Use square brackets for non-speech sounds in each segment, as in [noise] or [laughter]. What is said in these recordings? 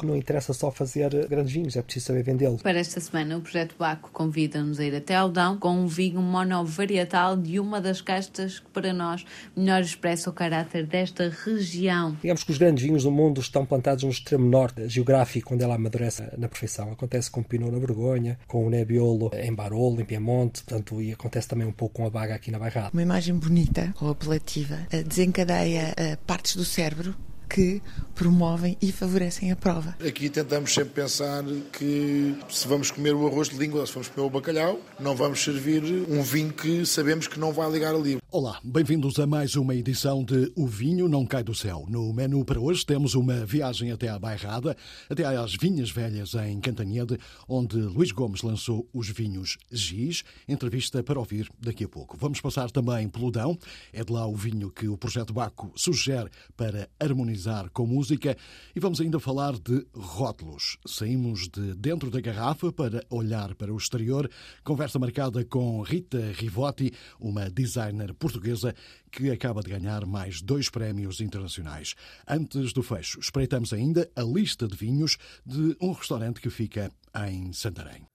que não interessa só fazer grandes vinhos, é preciso saber vendê-lo. Para esta semana, o Projeto Baco convida-nos a ir até Aldão com um vinho monovarietal de uma das castas que, para nós, melhor expressa o caráter desta região. Digamos que os grandes vinhos do mundo estão plantados no extremo norte geográfico, onde ela amadurece na perfeição. Acontece com o Pinot na Vergonha, com o Nebbiolo em Barolo, em Piemonte, portanto, e acontece também um pouco com a Baga aqui na Bairrada. Uma imagem bonita ou apelativa desencadeia eh, partes do cérebro que promovem e favorecem a prova. Aqui tentamos sempre pensar que se vamos comer o arroz de língua ou se vamos comer o bacalhau, não vamos servir um vinho que sabemos que não vai ligar ali. Olá, bem-vindos a mais uma edição de O Vinho Não Cai do Céu. No menu para hoje temos uma viagem até à Bairrada, até às Vinhas Velhas em Cantanhede, onde Luís Gomes lançou os vinhos Giz. Entrevista para ouvir daqui a pouco. Vamos passar também pelo Dão. É de lá o vinho que o Projeto Baco sugere para harmonizar harmonizar com música e vamos ainda falar de rótulos. Saímos de dentro da garrafa para olhar para o exterior. Conversa marcada com Rita Rivotti, uma designer portuguesa que acaba de ganhar mais dois prémios internacionais. Antes do fecho, espreitamos ainda a lista de vinhos de um restaurante que fica em Santarém.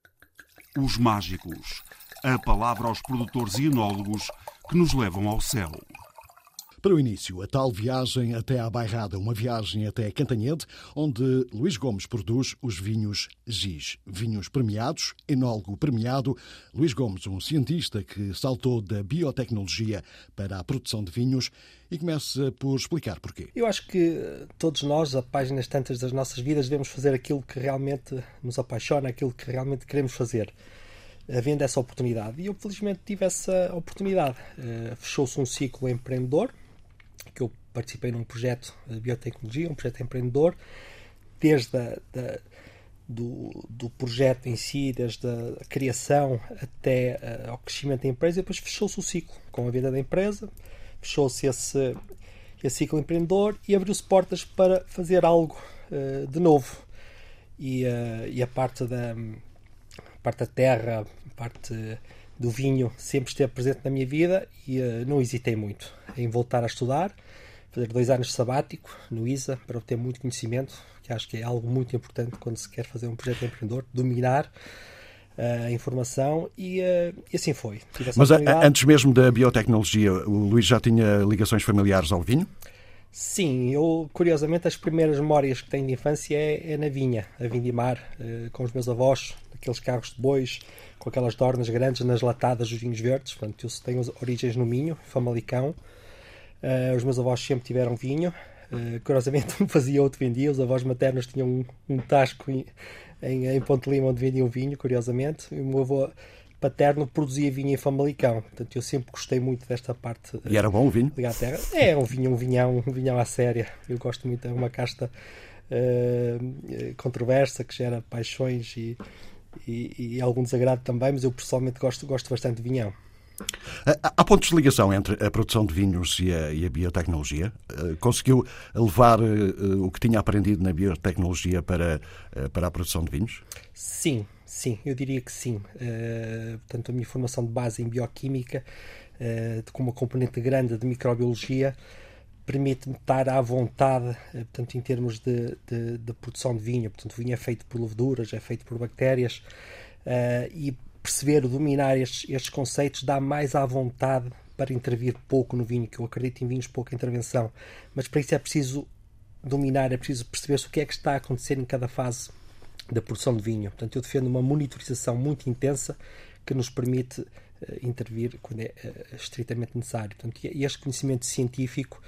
Os mágicos. A palavra aos produtores e enólogos que nos levam ao céu. Para o início, a tal viagem até à Bairrada, uma viagem até Cantanhede, onde Luís Gomes produz os vinhos Giz. Vinhos premiados, enólogo premiado. Luís Gomes, um cientista que saltou da biotecnologia para a produção de vinhos e começa por explicar porquê. Eu acho que todos nós, a páginas tantas das nossas vidas, devemos fazer aquilo que realmente nos apaixona, aquilo que realmente queremos fazer havendo essa oportunidade. E eu, felizmente, tive essa oportunidade. Uh, Fechou-se um ciclo empreendedor, que eu participei num projeto de biotecnologia, um projeto empreendedor, desde a, da, do, do projeto em si, desde a criação até uh, ao crescimento da empresa, e depois fechou-se o ciclo com a venda da empresa, fechou-se esse, esse ciclo empreendedor e abriu-se portas para fazer algo uh, de novo. E, uh, e a parte da, a parte da terra, a parte do vinho sempre esteve presente na minha vida e não hesitei muito em voltar a estudar fazer dois anos de sabático no ISA para obter muito conhecimento, que acho que é algo muito importante quando se quer fazer um projeto empreendedor, dominar uh, a informação e, uh, e assim foi. Mas antes mesmo da biotecnologia, o Luís já tinha ligações familiares ao vinho? Sim, eu curiosamente as primeiras memórias que tenho de infância é, é na vinha, a vindimar, uh, com os meus avós, aqueles carros de bois, com aquelas dornas grandes nas latadas dos vinhos verdes. Portanto, eu tenho origens no Minho, Famalicão, Uh, os meus avós sempre tiveram vinho. Uh, curiosamente, [laughs] um fazia, outro vendia. Os avós maternos tinham um, um tasco em, em, em Ponte Lima onde vendiam vinho, curiosamente. E o meu avô paterno produzia vinho em Famalicão. Portanto, eu sempre gostei muito desta parte. E era bom o vinho? à terra. É, um vinho, um vinhão, um vinhão à séria. Eu gosto muito, é uma casta uh, controversa que gera paixões e, e, e, algum desagrado também, mas eu pessoalmente gosto, gosto bastante de vinhão. Há pontos de ligação entre a produção de vinhos e a, e a biotecnologia? Eh, conseguiu levar uh, o que tinha aprendido na biotecnologia para, uh, para a produção de vinhos? Sim, sim, eu diria que sim. Uh, portanto, a minha formação de base em bioquímica, com uma componente grande de microbiologia, permite-me estar à vontade, portanto, em termos de, de, de, produção de vinho. Portanto, o vinho é feito por leveduras, é feito por bactérias, e perceber, dominar estes, estes conceitos, dá mais à vontade para intervir pouco no vinho, que eu acredito em vinhos pouca intervenção, mas para isso é preciso dominar, é preciso perceber o que é que está a acontecer em cada fase da produção de vinho. Portanto, eu defendo uma monitorização muito intensa que nos permite uh, intervir quando é uh, estritamente necessário. Portanto, este conhecimento científico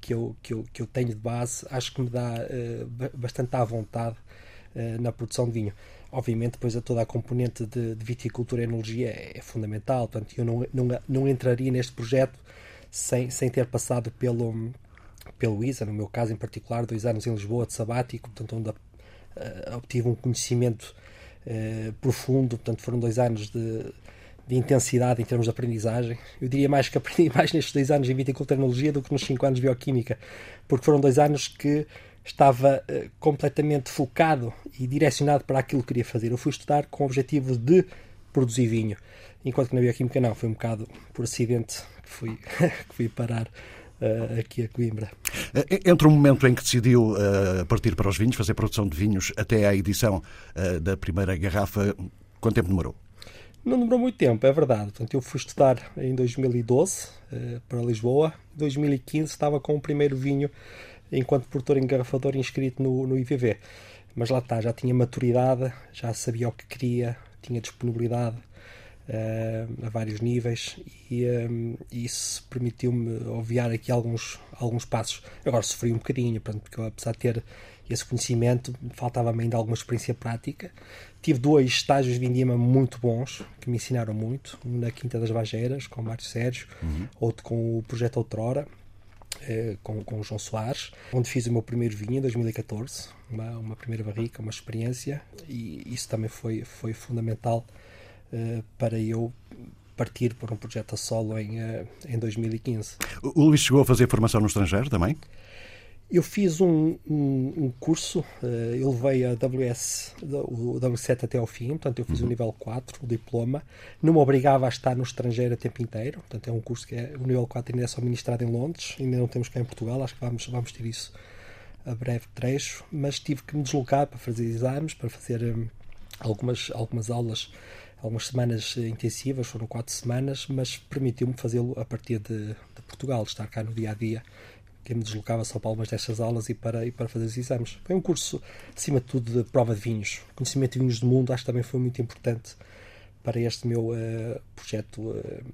que eu, que, eu, que eu tenho de base, acho que me dá uh, bastante à vontade na produção de vinho. Obviamente, depois a toda a componente de, de viticultura e enologia é, é, fundamental. Portanto, eu não, não, não entraria neste projeto sem, sem ter passado pelo, pelo ISA, no meu caso em particular, dois anos em Lisboa de sabático, portanto, onde uh, obtive um conhecimento uh, profundo. Portanto, foram dois anos de, de intensidade em termos de aprendizagem. Eu diria mais que aprendi [laughs] mais nestes dois anos em viticultura enologia do que nos cinco anos de bioquímica, porque foram dois anos que estava uh, completamente focado e direcionado para aquilo que queria fazer. Eu fui estudar com o objetivo de produzir vinho, enquanto que na bioquímica não, foi um bocado por acidente que fui, [laughs] que fui parar uh, aqui a Coimbra. Entre o momento em que decidiu uh, partir para os vinhos, fazer produção de vinhos, até à edição da primeira garrafa, quanto tempo demorou? Não demorou muito tempo, é verdade. Portanto, eu fui estudar em 2012 para Lisboa. Em 2015 estava com o primeiro vinho enquanto produtor engarrafador inscrito no, no IVV. Mas lá está, já tinha maturidade, já sabia o que queria, tinha disponibilidade uh, a vários níveis e eh, isso permitiu-me obviar aqui alguns, alguns passos. Agora sofri um bocadinho, porque eu, apesar de ter esse conhecimento, faltava-me ainda alguma experiência prática. Tive dois estágios de vindima muito bons, que me ensinaram muito. Um na Quinta das Bageiras, com o Mário Sérgio, uhum. outro com o Projeto Outrora, eh, com, com o João Soares, onde fiz o meu primeiro vinho em 2014, uma, uma primeira barrica, uma experiência, e isso também foi, foi fundamental uh, para eu partir para um projeto a solo em, uh, em 2015. O Luís chegou a fazer formação no estrangeiro também? Eu fiz um, um, um curso, uh, eu levei a WS, o W7 até ao fim, portanto eu fiz uhum. o nível 4, o diploma. Não me obrigava a estar no estrangeiro o tempo inteiro, portanto é um curso que é, o nível 4 ainda é só ministrado em Londres, ainda não temos cá em Portugal, acho que vamos, vamos ter isso a breve trecho, mas tive que me deslocar para fazer exames, para fazer um, algumas, algumas aulas, algumas semanas intensivas, foram quatro semanas, mas permitiu-me fazê-lo a partir de, de Portugal, estar cá no dia a dia que me deslocava só para algumas destas aulas e para, e para fazer os exames. Foi um curso, acima de tudo, de prova de vinhos. Conhecimento de vinhos do mundo, acho que também foi muito importante para este meu uh, projeto uh,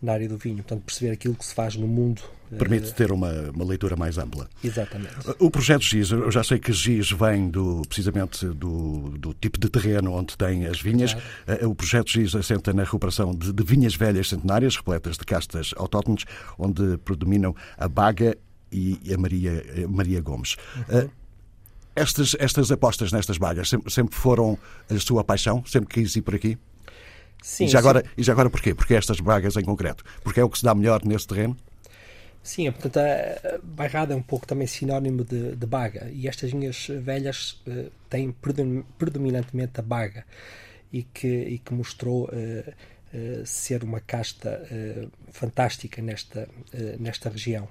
na área do vinho. Portanto, perceber aquilo que se faz no mundo. Eh, Permite ter uma, uma leitura mais ampla. Exatamente. O projeto GIS, eu já sei que GIS vem do, precisamente do, do tipo de terreno onde tem as vinhas. Exato. O projeto GIS assenta na recuperação de, de vinhas velhas centenárias, repletas de castas autóctones, onde predominam a baga e a Maria, a Maria Gomes. Uhum. Estas, estas apostas nestas bagas sempre, sempre, foram a sua paixão? Sempre quis ir por aqui? Sim. E já, agora, e já agora porquê? Porque estas bagas em concreto? Porque é o que se dá melhor nesse terreno? Sim, portanto, a bairrada é um pouco também sinónimo de, de baga e estas linhas velhas uh, têm predominantemente a baga e que, e que mostrou uh, uh, ser uma casta fantástica nesta, nesta região.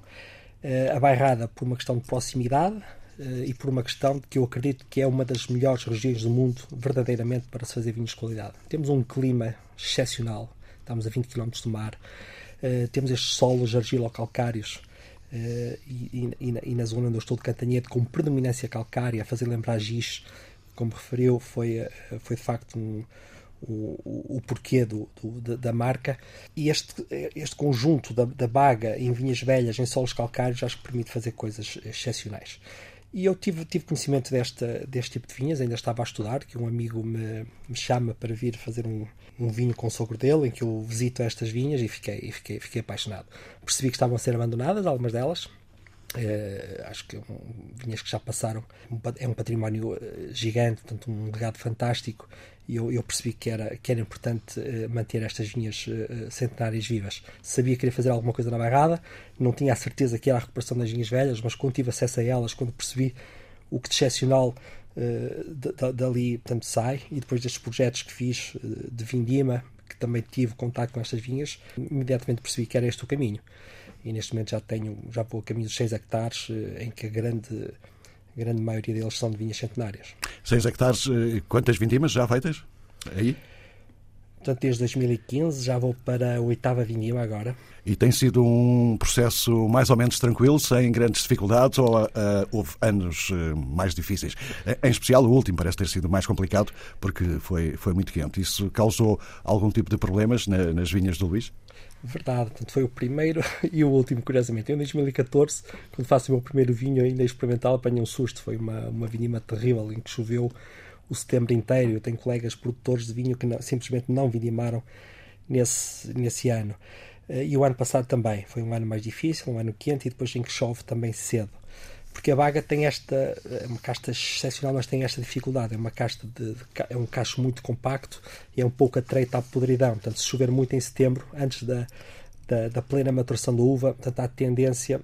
Eh, a Bairrada por uma questão de proximidade eh, e por uma questão que eu acredito que é uma das melhores regiões do mundo verdadeiramente para se fazer vinhos de qualidade. Temos um clima excepcional, estamos a 20 km do mar, eh, temos estes solos argilo-calcários e, na zona onde eu estou de Cantanhete com predominância calcária, a fazer lembrar Giz, como referiu, foi, foi de facto um, o, o, porquê do, do, da marca. E este, este conjunto da, da baga em vinhas velhas, em solos calcários, acho que permite fazer coisas excepcionais. E eu tive, tive conhecimento desta, deste tipo de vinhas, ainda estava a estudar, que um amigo me, me chama para vir fazer um, um vinho com o sogro dele, em que eu visito estas vinhas e fiquei, fiquei, fiquei apaixonado. Percebi que estavam a ser abandonadas, algumas delas, Uh, acho que um, vinhas que já passaram é um património uh, gigante, portanto um legado fantástico e eu, eu, percebi que era, que era importante uh, manter estas vinhas centenárias vivas. Sabia que queria fazer alguma coisa na barrada, não tinha a certeza que era a recuperação das vinhas velhas, mas quando tive acesso a elas, quando percebi o que de excepcional dali portanto, sai, e depois destes projetos que fiz de Vindima, que também tive contato com estas vinhas, imediatamente percebi que era este o caminho e neste momento já tenho, já vou a caminho de 6 hectares, eh, em que a grande, a grande maioria deles são de vinhas centenárias. 6 hectares, eh, quantas vindimas já feitas? Aí? Portanto, desde 2015 já vou para a oitava vindima agora. E tem sido um processo mais ou menos tranquilo, sem grandes dificuldades, ou uh, houve anos uh, mais difíceis? Em especial o último parece ter sido mais complicado, porque foi, foi muito quente. Isso causou algum tipo de problemas na, nas vinhas do Luís? Verdade, portanto, foi o primeiro [laughs] e o último, curiosamente. Eu, em 2014, quando faço o meu primeiro vinho ainda experimental, apanhei um susto. Foi uma, uma vinima terrível em que choveu o setembro inteiro. Eu tenho colegas produtores de vinho que não, simplesmente não vindimaram nesse, nesse ano. Eh, e o ano passado também. Foi um ano mais difícil, um ano quente e depois em que chove também cedo porque a baga tem esta é uma casta excepcional, mas tem esta dificuldade. É uma casta de, de, é um cacho muito compacto e é um pouco atreita à podridão. Portanto, se chover muito em setembro, antes da, da, da plena maturação da uva, portanto, há tendência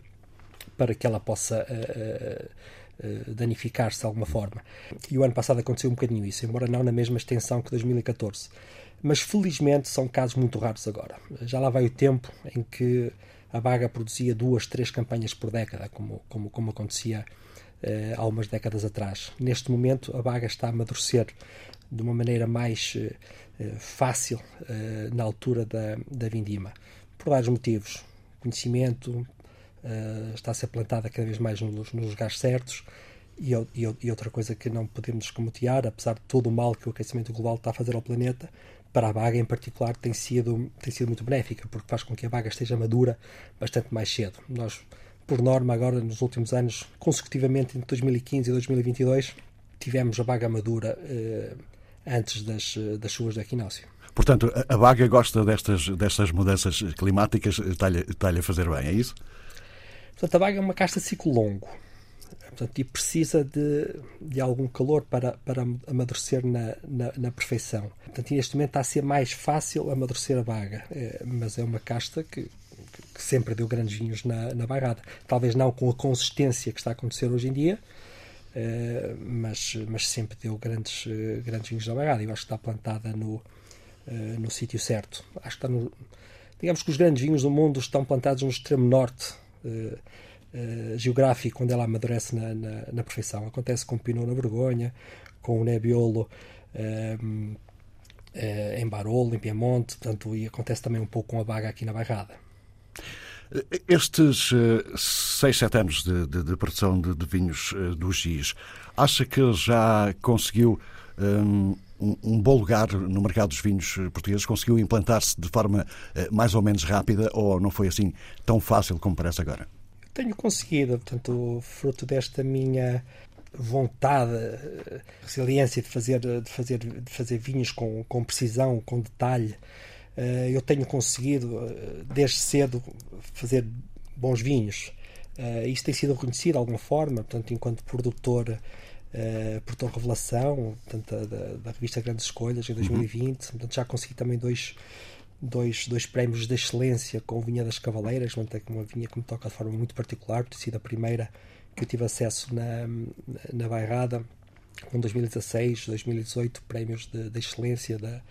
para que ela possa uh, uh, danificar-se de alguma forma. E o ano passado aconteceu um bocadinho isso, embora não na mesma extensão que 2014. Mas felizmente são casos muito raros agora. Já lá vai o tempo em que a Baga produzia duas, três campanhas por década, como, como, como acontecia uh, há umas décadas atrás. Neste momento, a Baga está a amadurecer de uma maneira mais uh, fácil uh, na altura da, da vindima, por vários motivos. Conhecimento, está a ser plantada cada vez mais nos, nos lugares certos. E, e, e, outra coisa que não podemos escamotear, apesar de todo o mal que o aquecimento global está a fazer ao planeta, para a baga em particular tem sido, tem sido muito benéfica, porque faz com que a baga esteja madura bastante mais cedo. Nós, por norma, agora nos últimos anos, consecutivamente entre 2015 e 2022, tivemos a baga madura eh, antes das, das chuvas do equinócio. Portanto, a baga gosta destas, destas mudanças climáticas, está-lhe está a fazer bem, é isso? Portanto, a baga é uma casta de ciclo longo. Portanto, e precisa de, de algum calor para, para amadurecer na, na, na perfeição. Portanto, neste momento está a ser mais fácil amadurecer a baga, é, mas é uma casta que, que, sempre deu grandes vinhos na, na bairrada. Talvez não com a consistência que está a acontecer hoje em dia, é, mas, mas sempre deu grandes, grandes vinhos na bairrada. Eu acho que está plantada no, é, no sítio certo. Acho que está no. Digamos que os grandes vinhos do mundo estão plantados no extremo norte. Uh, geográfico onde ela amadurece na, na, na, perfeição. Acontece com o Pinot na Vergonha, com o Nebbiolo uh, em Barolo, em Piemonte, portanto, e acontece também um pouco com a Baga aqui na Bairrada. Estes 6, 7 anos de, de, de produção de, de vinhos do GIS, acha que já conseguiu um, um, bom lugar no mercado dos vinhos portugueses? Conseguiu implantar-se de forma mais ou menos rápida ou não foi assim tão fácil como parece agora? Tenho conseguido, portanto, fruto desta minha vontade, resiliência de fazer, de fazer, de fazer vinhos com, com precisão, com detalhe, eh, eu tenho conseguido, eh, desde cedo, fazer bons vinhos. Eh, isto tem sido reconhecido de alguma forma, portanto, enquanto produtor, produtor Revelação, portanto, da, da revista Grandes Escolhas, em 2020, uhum. portanto, já consegui também dois dois, dois prémios de excelência com Vinha das Cavaleiras, uma vinha que me toca de forma muito particular, por ter sido a primeira que eu tive acesso na, na Bairrada, com 2016, 2018 prémios de, de excelência da,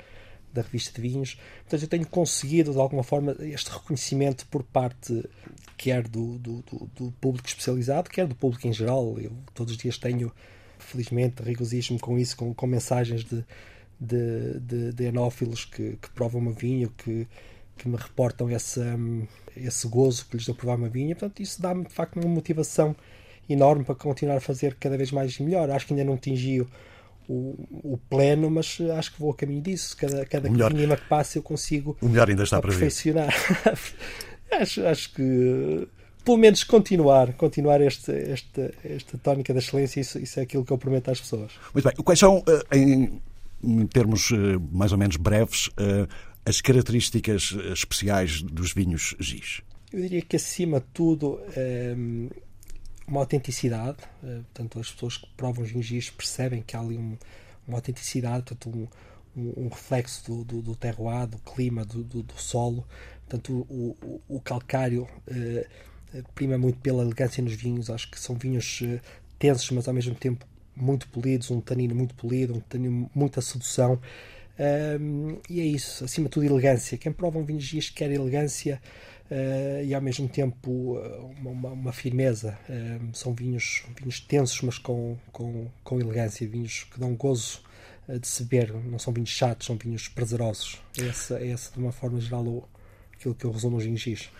da revista de vinhos. Portanto, eu tenho conseguido, de alguma forma, este reconhecimento por parte quer do, do, do, do público especializado, quer do público em geral. Eu todos os dias tenho, felizmente, regozijo-me com isso, com, com mensagens de de, de, de enófilos que, que provam uma vinha, que, que me reportam esse, um, esse gozo que lhes deu provar uma vinha. Portanto, isso dá-me de facto uma motivação enorme para continuar a fazer cada vez mais e melhor. Acho que ainda não atingi o, o, pleno, mas acho que vou a caminho disso. Cada, cada melhor, que passa eu consigo o melhor ainda está para perfeccionar. [laughs] acho, acho que pelo menos continuar, continuar este, este, esta tónica da excelência, isso, isso é aquilo que eu prometo às pessoas. Muito bem. Quais são, eh, em em termos eh, mais ou menos breves, eh, as características eh, especiais dos vinhos GIS? Eu diria que, acima de tudo, ehm, uma autenticidade. Portanto, as pessoas que provam os vinhos GIS percebem que há ali um, uma autenticidade, portanto, um, um reflexo do, do, do terroir, do clima, do, do, do solo. Portanto, o, o calcário prima muito pela elegância nos vinhos. Acho que são vinhos tensos, mas ao mesmo tempo muito polidos, um tanino muito polido, um tanino muita sedução. Um, e é isso, acima de tudo, elegância. Quem prova um vinho de quer elegância uh, e ao mesmo tempo uh, uma, uma, firmeza. Uh, são vinhos, vinhos tensos, mas com, com, com elegância, vinhos que dão gozo uh, de se beber. Não são vinhos chatos, são vinhos prazerosos. Essa, essa de uma forma geral, aquilo que eu resumo nos gingis.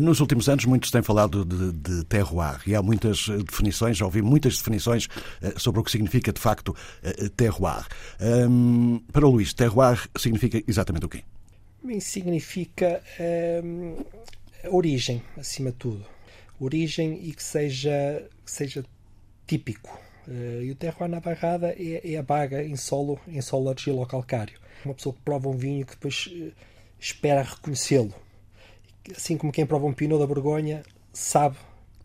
Nos últimos anos, muitos têm falado de, de terroir e há muitas eh, definições, já ouvi muitas definições eh, sobre o que significa de facto eh, terroir. Um, para o Luís, terroir significa exatamente o quê? Bem, significa um, origem, acima de tudo. Origem e que seja, que seja típico. Uh, e o terroir na barrada é, é, a baga em solo, em solo argilo-calcário. Uma pessoa que prova um vinho que depois uh, espera reconhecê-lo assim como quem prova um Pinot da Borgonha sabe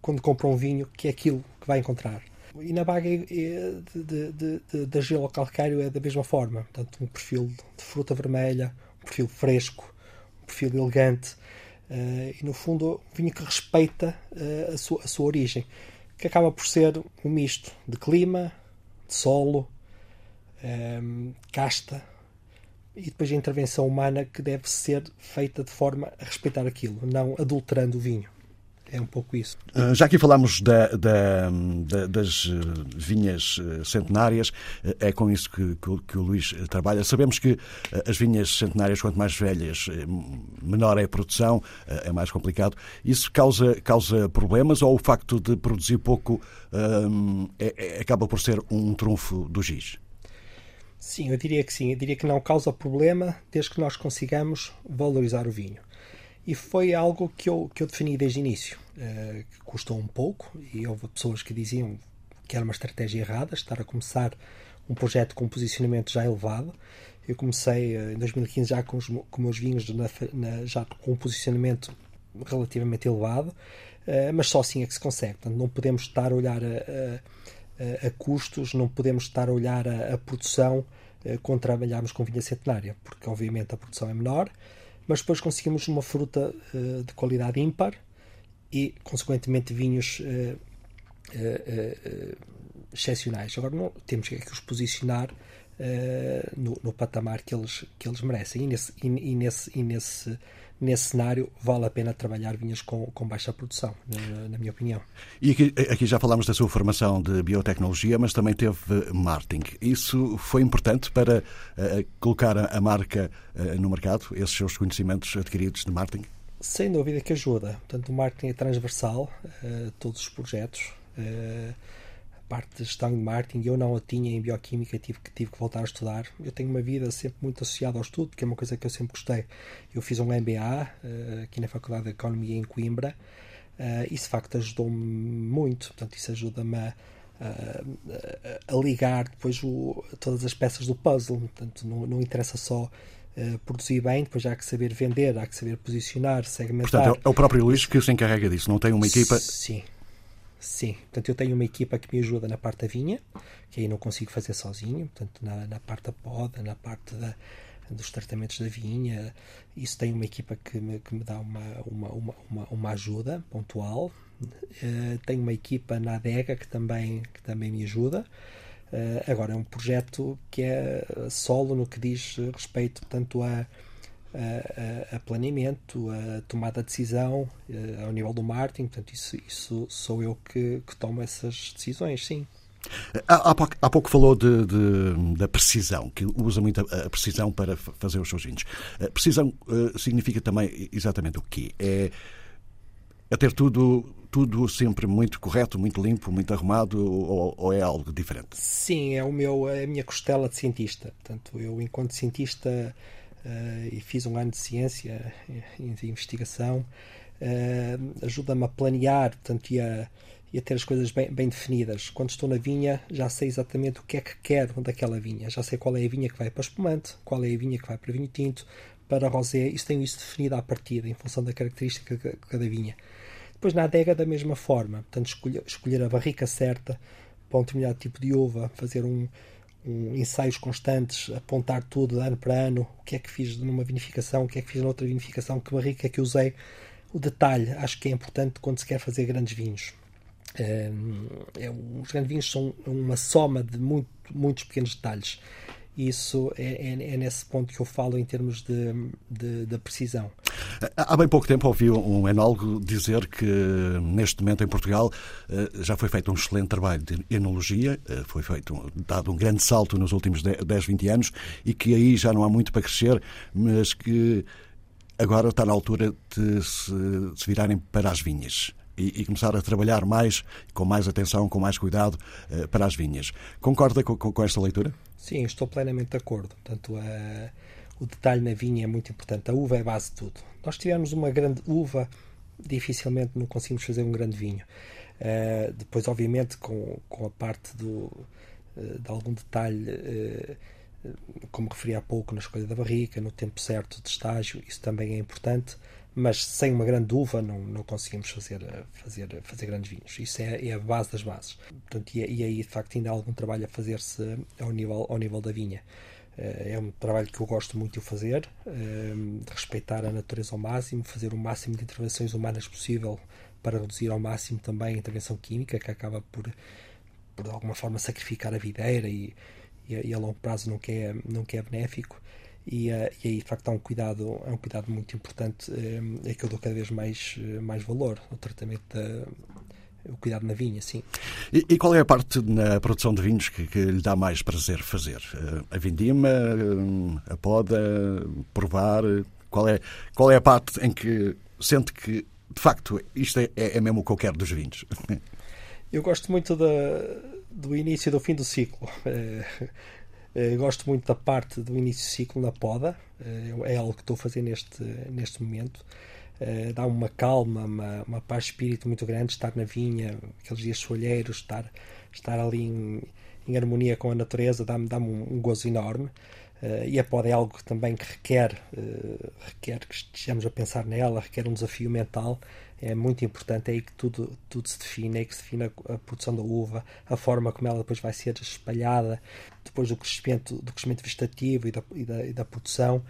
quando compra um vinho que é aquilo que vai encontrar. E na baga de, de, de gelo calcário é da mesma forma. Portanto, um perfil de fruta vermelha, um perfil fresco, um perfil elegante. Uh, e no fundo, um vinho que respeita uh, a, sua, a sua origem, que acaba por ser um misto de clima, de solo, um, eh, casta, e depois a intervenção humana que deve ser feita de forma a respeitar aquilo, não adulterando o vinho. É um pouco isso. Ah, já aqui falámos da, da, da, das eh, vinhas eh, centenárias, eh, é com isso que, que, que, o Luís trabalha. Sabemos que as vinhas centenárias, quanto mais velhas, menor é a produção, é mais complicado. Isso causa, causa problemas ou o facto de produzir pouco é, é, acaba por ser um trunfo do giz? Sim, eu diria que sim. Eu diria que não causa problema desde que nós consigamos valorizar o vinho. E foi algo que eu, que eu defini desde o início. Uh, custou um pouco e houve pessoas que diziam que era uma estratégia errada estar a começar um projeto com um posicionamento já elevado. Eu comecei uh, em 2015 já com os com meus vinhos na, na, já com um posicionamento relativamente elevado, uh, mas só assim é que se consegue. Portanto, não podemos estar a olhar a custos, não podemos estar a olhar a, a produção quando trabalharmos com vinha centenária, porque obviamente a produção é menor, mas depois conseguimos uma fruta uh, de qualidade ímpar e, consequentemente, vinhos uh, excepcionais. Agora, não, temos que os posicionar no, no, patamar que eles, que eles merecem. E nesse, e, e nesse, e nesse, nesse cenário vale a pena trabalhar vinhas com, com baixa produção, na, na minha opinião. E aqui, aqui, já falámos da sua formação de biotecnologia, mas também teve marketing. Isso foi importante para uh, colocar a, a marca uh, no mercado, esses seus conhecimentos adquiridos de marketing? Sem dúvida que ajuda. Portanto, o marketing é transversal a uh, todos os projetos. Uh, parte de gestão de marketing eu não a tinha em bioquímica tive que tive que voltar a estudar eu tenho uma vida sempre muito associada ao estudo que é uma coisa que eu sempre gostei eu fiz um MBA uh, eh, aqui na Faculdade de Economia em Coimbra uh, isso de facto ajudou-me muito portanto isso ajuda-me a, a, a, ligar depois o, todas as peças do puzzle portanto não, não interessa só Uh, produzir bem, depois há que saber vender, há que saber posicionar, segmentar. Portanto, é o próprio Luís que se encarrega disso, não tem uma equipa. Sim, Sim, portanto eu tenho uma equipa que me ajuda na parte da vinha, que aí não consigo fazer sozinho, portanto na, na parte da poda, na parte da, dos tratamentos da vinha, isso tem uma equipa que me, que me dá uma, uma, uma, uma, ajuda pontual. Uh, tenho uma equipa na adega que também, que também me ajuda. Uh, agora é um projeto que é solo no que diz respeito portanto a a, a, planeamento, a tomada de decisão ao nível do marketing. Portanto, isso, isso sou eu que, que tomo essas decisões, sim. Há, há, pouco, há pouco falou de, de, da precisão, que usa muito a, a, precisão para fazer os seus vinhos. A precisão uh, significa também exatamente o quê? É, é ter tudo, tudo sempre muito correto, muito limpo, muito arrumado, ou, ou, é algo diferente? Sim, é, o meu, é a minha costela de cientista. Portanto, eu, enquanto cientista, e fiz um ano de ciência e de investigação, uh, ajuda-me a planear portanto, e, a, e a ter as coisas bem, bem, definidas. Quando estou na vinha, já sei exatamente o que é que quero daquela vinha, já sei qual é a vinha que vai para espumante, qual é a vinha que vai para vinho tinto, para rosé, isso tenho isso definido à partida, em função da característica de cada vinha. Depois na adega da mesma forma, portanto escolher, escolher a barrica certa para um determinado tipo de uva, fazer um, ensaios constantes, apontar tudo ano para ano, o que é que fiz numa vinificação, o que é que fiz noutra vinificação, que barrica é que usei. O detalhe acho que é importante quando se quer fazer grandes vinhos. É, é, os grandes vinhos são uma soma de muito, muitos pequenos detalhes. Isso é, é, é, nesse ponto que eu falo em termos de, de, de, precisão. Há bem pouco tempo ouvi um enólogo dizer que neste momento em Portugal eh, já foi feito um excelente trabalho de enologia, eh, foi feito, dado um grande salto nos últimos 10, 20 anos e que aí já não há muito para crescer, mas que agora está na altura de se, de se virarem para as vinhas. E, e, começar a trabalhar mais, com mais atenção, com mais cuidado uh, para as vinhas. Concorda com, com, com esta leitura? Sim, estou plenamente de acordo. Portanto, a, o detalhe na vinha é muito importante. A uva é a base de tudo. Nós tivermos uma grande uva, dificilmente não conseguimos fazer um grande vinho. Uh, depois, obviamente, com, com a parte do, de algum detalhe, como referi há pouco, na escolha da barrica, no tempo certo de estágio, isso também é importante mas sem uma grande uva não, não conseguimos fazer, fazer, fazer grandes vinhos. Isso é, é a base das bases. Portanto, e, e, aí, de facto, ainda há algum trabalho a fazer-se ao nível, ao nível da vinha. Eh, é um trabalho que eu gosto muito de fazer, eh, respeitar a natureza ao máximo, fazer o máximo de intervenções humanas possível para reduzir ao máximo também a intervenção química, que acaba por, por de alguma forma, sacrificar a videira e, e, a, e a longo prazo não é, não é benéfico e, uh, e aí de facto há um cuidado é um cuidado muito importante um, é que eu dou cada vez mais mais valor ao tratamento da o cuidado na vinha, sim. E, e, qual é a parte na produção de vinhos que, que lhe dá mais prazer fazer? A vindima, a poda, provar? Qual é, qual é a parte em que sente que, de facto, isto é, é mesmo o que eu quero dos vinhos? [laughs] Eu gosto muito da, do início e do fim do ciclo. É, gosto muito da parte do início do ciclo na poda. É, é algo que estou a fazer neste, neste momento. É, dá uma calma, uma, uma paz de espírito muito grande estar na vinha, aqueles dias soalheiros, estar, estar ali em, em harmonia com a natureza, dá-me dá, -me, um, um gozo enorme. E a poda é algo também que requer, requer que estejamos a pensar nela, requer um desafio mental. É muito importante, é aí que tudo, tudo se define, é aí que se define a, a, produção da uva, a forma como ela depois vai ser espalhada, depois do crescimento, do crescimento vegetativo e da, e da, e da produção.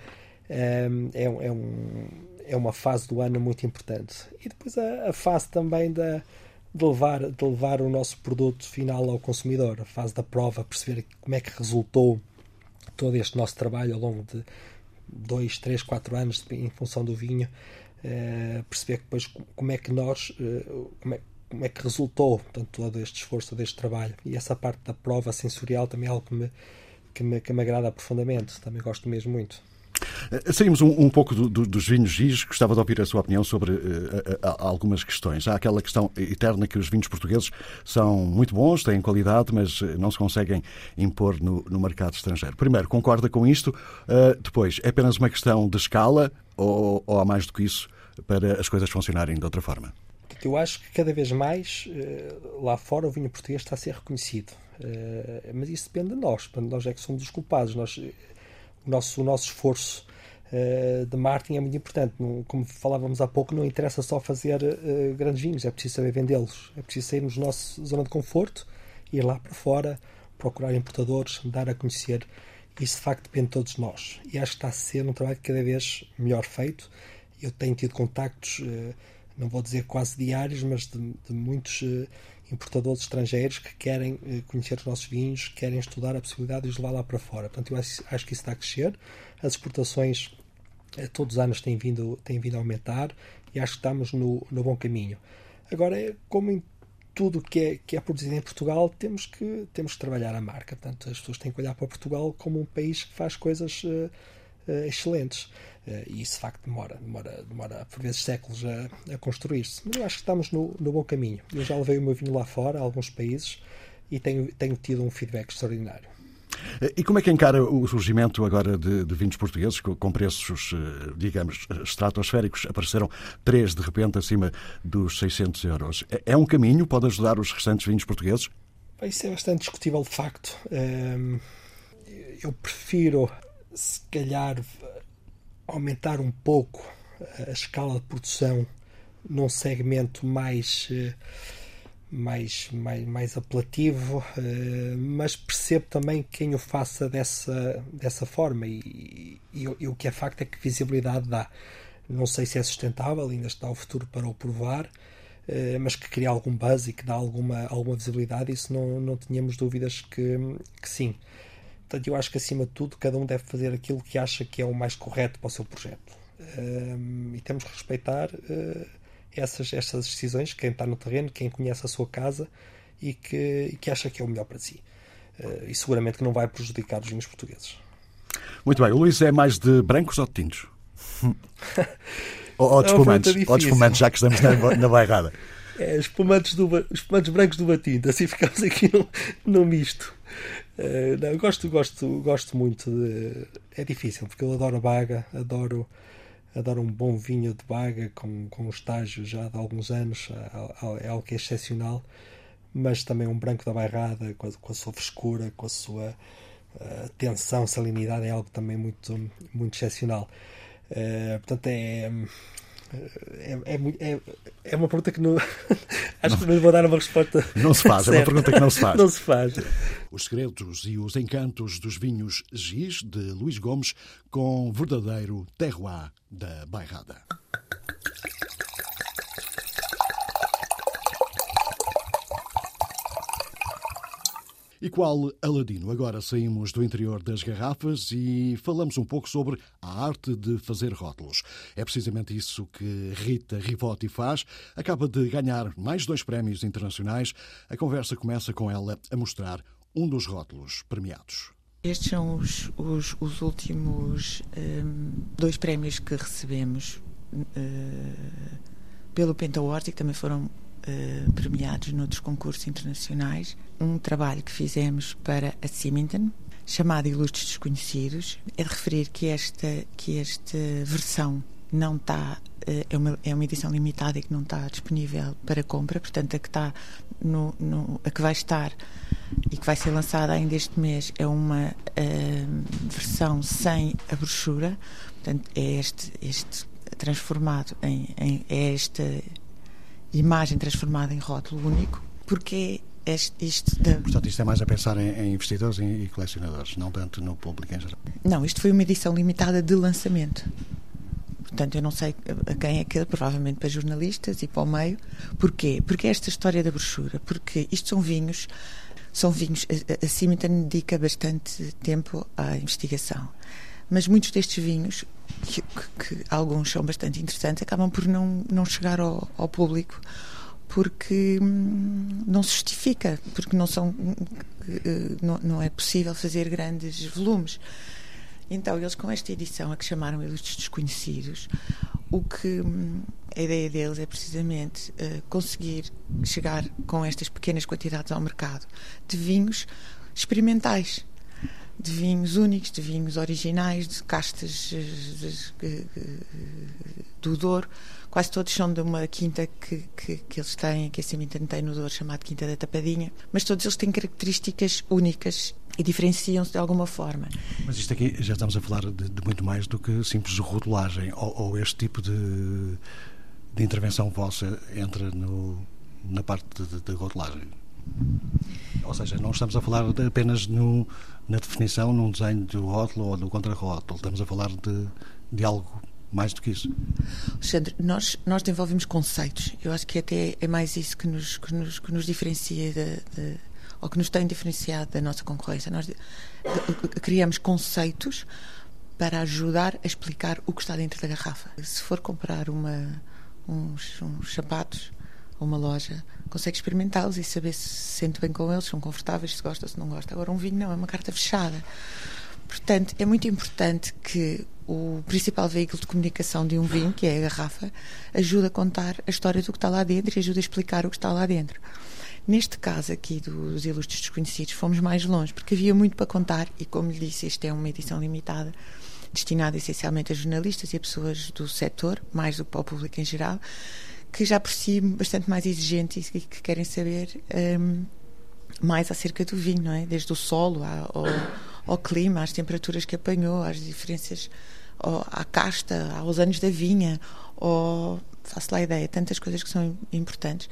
É, é, um, é uma fase do ano muito importante. E depois a, a fase também da, de levar, de levar o nosso produto final ao consumidor, a fase da prova, perceber como é que resultou todo este nosso trabalho ao longo de dois, três, quatro anos em função do vinho, uh, perceber depois como é que nós, uh, como, é, como é que resultou portanto, todo este esforço, todo este trabalho. E essa parte da prova sensorial também é algo que me, que me, que me agrada profundamente, também gosto mesmo muito. Eh, saímos um, um pouco do, do, dos vinhos GIS. Gostava de ouvir a sua opinião sobre uh, algumas questões. Há aquela questão eterna que os vinhos portugueses são muito bons, têm qualidade, mas não se conseguem impor no, no mercado estrangeiro. Primeiro, concorda com isto? Uh, depois, é apenas uma questão de escala ou, ou há mais do que isso para as coisas funcionarem de outra forma? Eu acho que cada vez mais lá fora o vinho português está a ser reconhecido. Mas isso depende de nós. Nós é que somos os culpados. Nós, o nosso, o nosso esforço uh, de marketing é muito importante. Como falávamos há pouco, não interessa só fazer grandes vinhos, é preciso saber vendê-los. É preciso sairmos da nossa zona de conforto, ir lá para fora, procurar importadores, dar a conhecer. Isso de facto depende de todos nós. E acho que está a ser um trabalho cada vez melhor feito. Eu tenho tido contactos, uh, não vou dizer quase diários, mas de, de muitos importadores estrangeiros que querem eh, conhecer os nossos vinhos, querem estudar a possibilidade de os levar lá para fora. Portanto, eu acho, acho que isso está a crescer. As exportações eh, todos os anos têm vindo, têm vindo a aumentar e acho que estamos no, no bom caminho. Agora, como em tudo que é, que é produzido em Portugal, temos que, temos que trabalhar a marca. Portanto, as pessoas têm que olhar para Portugal como um país que faz coisas uh, excelentes. Uh, e isso, de facto, demora, demora, demora por vezes séculos a, a construir-se. Mas eu acho que estamos no, no bom caminho. Eu já levei o meu vinho lá fora, a alguns países, e tenho, tenho tido um feedback extraordinário. Eh, e como é que encara o surgimento agora de, de vinhos portugueses com preços, digamos, estratosféricos? Apareceram três de repente acima dos 600 euros. É, é um caminho? Pode ajudar os restantes vinhos portugueses? Isso é bastante discutível de facto. Ehm, eu prefiro, se calhar, aumentar um pouco a escala de produção num segmento mais mais, mais, mais apelativo, eh, mas percebo também quem o faça dessa, dessa forma e, e, e, o que é facto é que visibilidade dá. Não sei se é sustentável, ainda está o futuro para o provar, eh, mas que cria algum buzz e que dá alguma, alguma visibilidade, isso não, não tínhamos dúvidas que, que sim. Portanto, eu acho que acima de tudo cada um deve fazer aquilo que acha que é o mais correto para o seu projeto. Um, e temos que respeitar uh, essas, essas decisões, quem está no terreno, quem conhece a sua casa e que, e que acha que é o melhor para si. Uh, e seguramente que não vai prejudicar os vinhos portugueses. Muito bem. O Luís é mais de brancos ou de tintos? [laughs] ou, ou de espumantes? Ou de espumantes, já que estamos na, na bairrada. É, espumantes, do, espumantes brancos do Batinto, assim ficamos aqui no, no misto. Uh, não, gosto, gosto, gosto muito de. É difícil, porque eu adoro baga, adoro, adoro um bom vinho de baga com, com estágio já de alguns anos, é, é algo que é excepcional, mas também um branco da bairrada, com a, com a sua frescura, com a sua uh, tensão, salinidade, é algo também muito, muito excepcional. Uh, portanto, é, é, é, é, é, uma pergunta que não. [laughs] Acho que não vou dar uma resposta. Não se faz, certa. é uma pergunta que não se faz. Não se faz. Os segredos e os encantos dos vinhos Gis, de Luís Gomes, com verdadeiro terroir da Bairrada. E qual Aladino? Agora saímos do interior das garrafas e falamos um pouco sobre a arte de fazer rótulos. É precisamente isso que Rita Rivotti faz. Acaba de ganhar mais dois prémios internacionais. A conversa começa com ela a mostrar um dos rótulos premiados. Estes são os, os, os últimos um, dois prémios que recebemos uh, pelo que também foram uh, premiados noutros concursos internacionais. Um trabalho que fizemos para a Symington, chamado Ilustres Desconhecidos. É de referir que esta, que esta versão não está eh, é uma, é uma edição limitada e que não está disponível para compra, portanto a que está no, no, a que vai estar e que vai ser lançada ainda este mês é uma uh, versão sem a brochura, portanto é este, este transformado em, em é esta imagem transformada em rótulo único, porque é este, isto da... Portanto, isto é mais a pensar em, em investidores e colecionadores, não tanto no público em geral. Não, isto foi uma edição limitada de lançamento. Portanto, eu não sei a quem é que, provavelmente para jornalistas e para o meio. Porquê? Porque esta história da brochura, porque isto são vinhos, são vinhos, a, a dedica bastante tempo à investigação. Mas muitos destes vinhos, que, que, que alguns são bastante interessantes, acabam por não, não chegar ao, ao público porque hum, não se justifica, porque não são eh, não, não é possível fazer grandes volumes. Então, eles com esta edição, a que chamaram Ilustres Desconhecidos, o que hum, a ideia deles é precisamente uh, conseguir chegar com estas pequenas quantidades ao mercado de vinhos experimentais, de vinhos únicos, de vinhos originais, de castas de, de, do Douro. Quase todos são de uma quinta que, que, que eles têm, que a Cimitério tem no Douro, chamada Quinta da Tapadinha, mas todos eles têm características únicas e diferenciam-se de alguma forma. Mas isto aqui já estamos a falar de, de muito mais do que simples rotulagem ou, ou este tipo de, de, intervenção vossa entra no, na parte de, de rotulagem. Ou seja, não estamos a falar apenas no, na definição, num desenho do rótulo ou do contra-rótulo. Estamos a falar de, de algo mais do que isso. Alexandre, nós, nós desenvolvemos conceitos. Eu acho que até é mais isso que nos, que nos, que nos diferencia de, de ou que nos tem diferenciado da nossa concorrência. Nós criamos conceitos para ajudar a explicar o que está dentro da garrafa. Se for comprar uma, uns, uns sapatos uma loja, consegue experimentá-los e saber se se sente bem com eles, se são confortáveis, se gosta se não gosta. Agora, um vinho não, é uma carta fechada. Portanto, é muito importante que o principal veículo de comunicação de um vinho, que é a garrafa, ajude a contar a história do que está lá dentro e ajude a explicar o que está lá dentro. Neste caso aqui dos Ilustres Desconhecidos, fomos mais longe, porque havia muito para contar e, como lhe disse, esta é uma edição limitada, destinada essencialmente a jornalistas e a pessoas do setor, mais do que para o público em geral, que já por si bastante mais exigentes e que querem saber um, mais acerca do vinho, não é? Desde o solo ao, ao clima, às temperaturas que apanhou, às diferenças ao, à casta, aos anos da vinha, ou faço lá a ideia, tantas coisas que são importantes.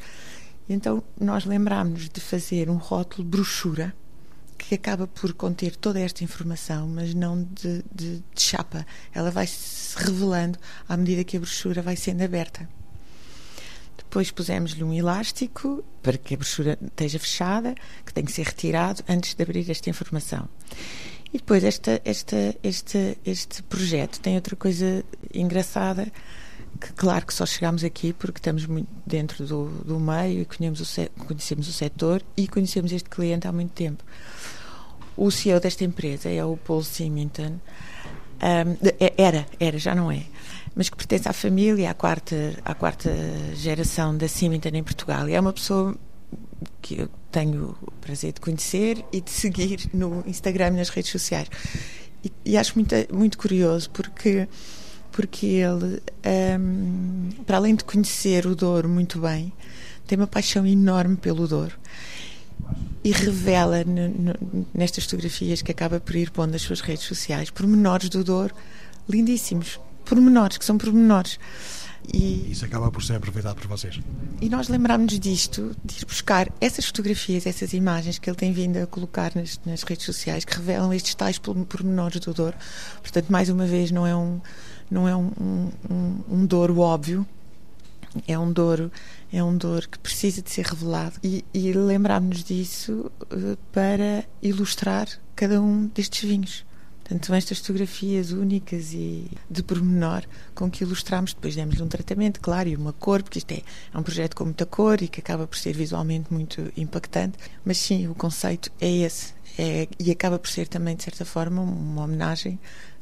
Então nós lembrámos de fazer um rótulo brochura que acaba por conter toda esta informação, mas não de, de, de chapa. Ela vai se revelando à medida que a brochura vai sendo aberta. Depois pusemos-lhe um elástico para que a brochura esteja fechada, que tem que ser retirado antes de abrir esta informação. E depois esta, esta, este, este projeto tem outra coisa engraçada que claro que só chegámos aqui porque estamos muito dentro do, do meio e conhecemos o, conhecemos o setor e conhecemos este cliente há muito tempo. O CEO desta empresa é o Paul Symington. Um, é, era, era, já não é, mas que pertence à família, à quarta, à quarta geração da Symington em Portugal. E é uma pessoa que eu tenho o prazer de conhecer e de seguir no Instagram e nas redes sociais. E, e acho muito, muito curioso porque porque ele, um, para além de conhecer o Douro muito bem, tem uma paixão enorme pelo Douro e revela nestas fotografias que acaba por ir pondo nas suas redes sociais pormenores do Douro lindíssimos, pormenores, que são pormenores. E isso acaba por ser aproveitado por vocês. E nós lembramos disto, de ir buscar essas fotografias, essas imagens que ele tem vindo a colocar nas, nas redes sociais, que revelam estes tais pormenores do Douro. Portanto, mais uma vez, não é um não é um, um, um Douro óbvio, É um Douro, é um Douro que precisa de ser revelado e, e lembrámos-nos disso uh, para ilustrar cada um destes vinhos. Portanto, são estas fotografias únicas e de pormenor com que ilustramos. Depois demos-lhe um tratamento, claro, e uma cor, porque isto é, é um projeto com muita cor e que acaba por ser visualmente muito impactante. Mas sim, o conceito é esse. É, e acaba por ser também, de certa forma, uma homenagem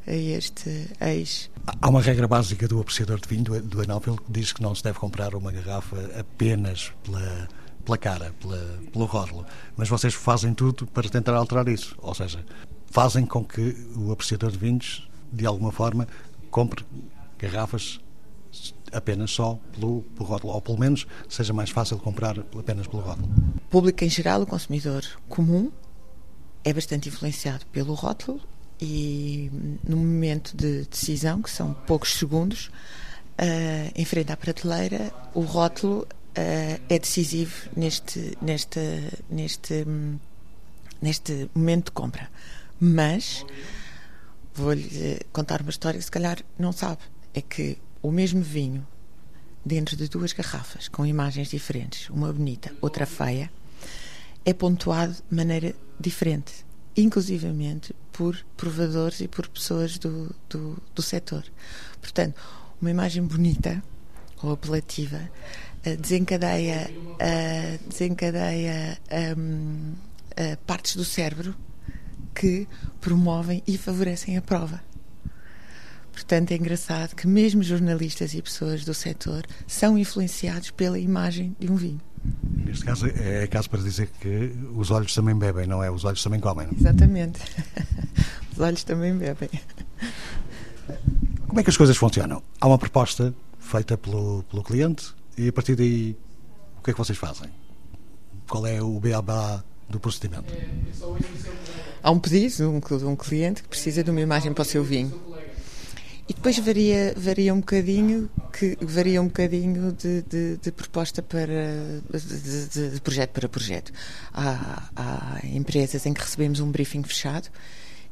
a este ex. Há uma regra básica do apreciador de vinho, do, do que diz que não se deve comprar uma garrafa apenas pela, pela cara, pela, pelo rótulo. Mas vocês fazem tudo para tentar alterar isso. Ou seja, fazem com que o apreciador de vinhos, de alguma forma, compre garrafas apenas só pelo, pelo rótulo, ou pelo menos seja mais fácil comprar apenas pelo rótulo. O público em geral, o consumidor comum, é bastante influenciado pelo rótulo e no momento de decisão, que são poucos segundos, uh, em frente à prateleira, o rótulo uh, é decisivo neste, neste, neste, neste momento de compra. Mas vou-lhe contar uma história que se calhar não sabe. É que o mesmo vinho, dentro de duas garrafas, com imagens diferentes, uma bonita, outra feia, é pontuado de maneira diferente, inclusivamente por provadores e por pessoas do, do, do setor. Portanto, uma imagem bonita ou apelativa uh, desencadeia, uh, desencadeia um, partes do cérebro que promovem e favorecem a prova. Portanto, é engraçado que mesmo jornalistas e pessoas do setor são influenciados pela imagem de um vinho. Neste caso, é caso para dizer que os olhos também bebem, não é? Os olhos também comem. Não? Exatamente. [laughs] Os olhos também bebem. Como é que as coisas funcionam? Há uma proposta feita pelo, pelo cliente e a partir daí, o que é que vocês fazem? Qual é o beabá do procedimento? Há um pedido de um, um cliente que precisa de uma imagem para o seu vinho. E depois varia, varia um bocadinho, que varia um bocadinho de, de, de proposta para de, de, projeto para projeto. Há, há, empresas em que recebemos um briefing fechado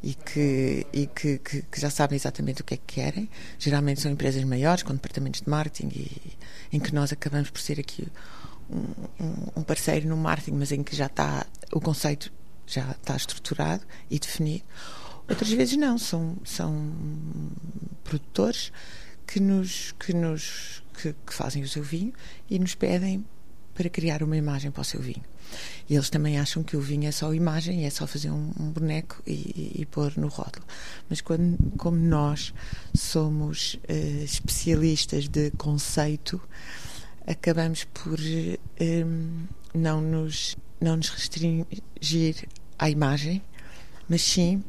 e, que, e que, que, que, já sabem exatamente o que é que querem. Geralmente são empresas maiores, com departamentos de marketing, e, em que nós acabamos por ser aqui um, um parceiro no marketing, mas em que já está o conceito já está estruturado e definido. Outras vezes não, são, são produtores que nos, que, nos que, que, fazem o seu vinho e nos pedem para criar uma imagem para o seu vinho. E eles também acham que o vinho é só imagem, é só fazer um, um boneco e, e, e, pôr no rótulo. Mas quando, como nós somos uh, especialistas de conceito, acabamos por um, não, nos, não nos restringir à imagem, mas sim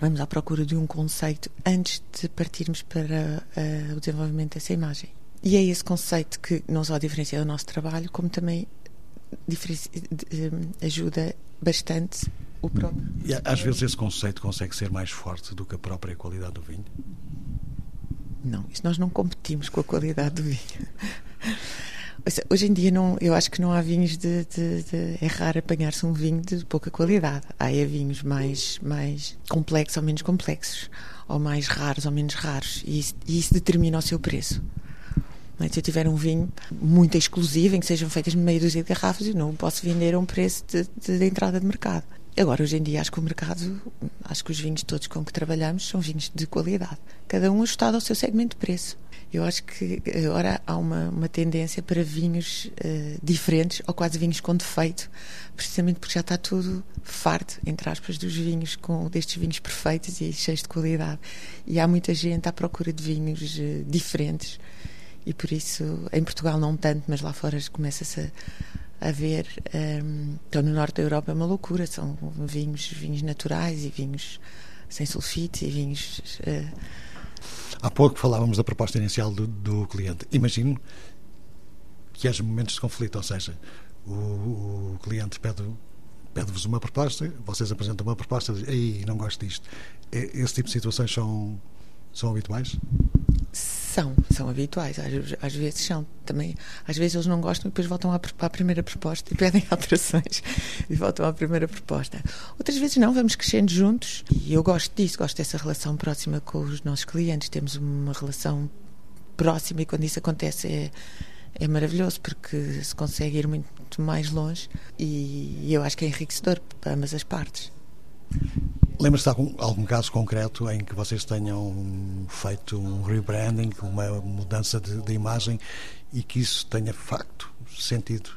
vamos à procura de um conceito antes de partirmos para uh, o desenvolvimento dessa imagem. E é esse conceito que não só diferencia o nosso trabalho, como também hum, ajuda bastante o próprio. E às vezes esse conceito consegue ser mais forte do que a própria qualidade do vinho? Não, isso nós não competimos com a qualidade do vinho. [laughs] Hoje em dia não, eu acho que não há vinhos de, de, de é raro apanhar-se um vinho de pouca qualidade. Há é vinhos mais mais complexos ou menos complexos, ou mais raros ou menos raros, e isso, e isso determina o seu preço. É? Se eu tiver um vinho muito exclusivo, em que sejam feitas meia dúzia de garrafas, eu não posso vender a um preço de, de, de entrada de mercado. Agora, hoje em dia, acho que o mercado, acho que os vinhos todos com que trabalhamos são vinhos de qualidade, cada um ajustado ao seu segmento de preço. Eu acho que agora há uma, uma tendência para vinhos uh, diferentes, ou quase vinhos com defeito, precisamente porque já está tudo farto, entre aspas, dos vinhos, com destes vinhos perfeitos e cheios de qualidade. E há muita gente à procura de vinhos uh, diferentes, e por isso, em Portugal não tanto, mas lá fora começa-se a, a ver. Um, então, no norte da Europa é uma loucura, são vinhos, vinhos naturais e vinhos sem sulfites e vinhos. Uh, Há pouco falávamos da proposta inicial do, do cliente. Imagino que haja momentos de conflito, ou seja, o, o cliente pede pede-vos uma proposta, vocês apresentam uma proposta, aí não gosto disto. Esse tipo de situações são, são habituais? São, são habituais. Às, às, vezes são também. Às vezes eles não gostam e depois voltam à, à primeira proposta e pedem [laughs] alterações e voltam à primeira proposta. Outras vezes não, vamos crescendo juntos e eu gosto disso, gosto dessa relação próxima com os nossos clientes. Temos uma relação próxima e quando isso acontece é, é maravilhoso porque se consegue ir muito mais longe e eu acho que é enriquecedor para ambas as partes. Lembra-se de algum, algum, caso concreto em que vocês tenham feito um rebranding, uma mudança de, de imagem e que isso tenha, de facto, sentido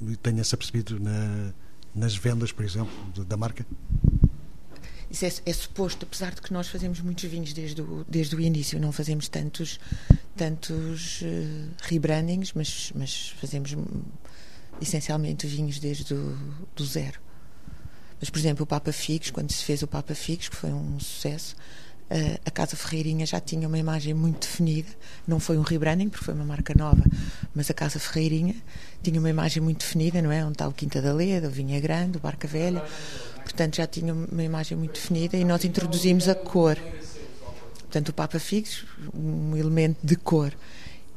e tenha-se apercebido na, nas vendas, por exemplo, da marca? Isso é, é, suposto, apesar de que nós fazemos muitos vinhos desde o, desde o início, não fazemos tantos, tantos uh, rebrandings, mas, mas fazemos essencialmente vinhos desde o do zero. Mas, por exemplo, o Papa Figos, quando se fez o Papa Figos, que foi um sucesso, uh, a Casa Ferreirinha já tinha uma imagem muito definida. Não foi um rebranding, porque foi uma marca nova, mas a Casa Ferreirinha tinha uma imagem muito definida, não é? Onde está o Quinta da Leda, o Vinha Grande, o Barca Velha portanto já tinha uma imagem muito definida e nós introduzimos a cor. Portanto, o Papa Figos, um elemento de cor.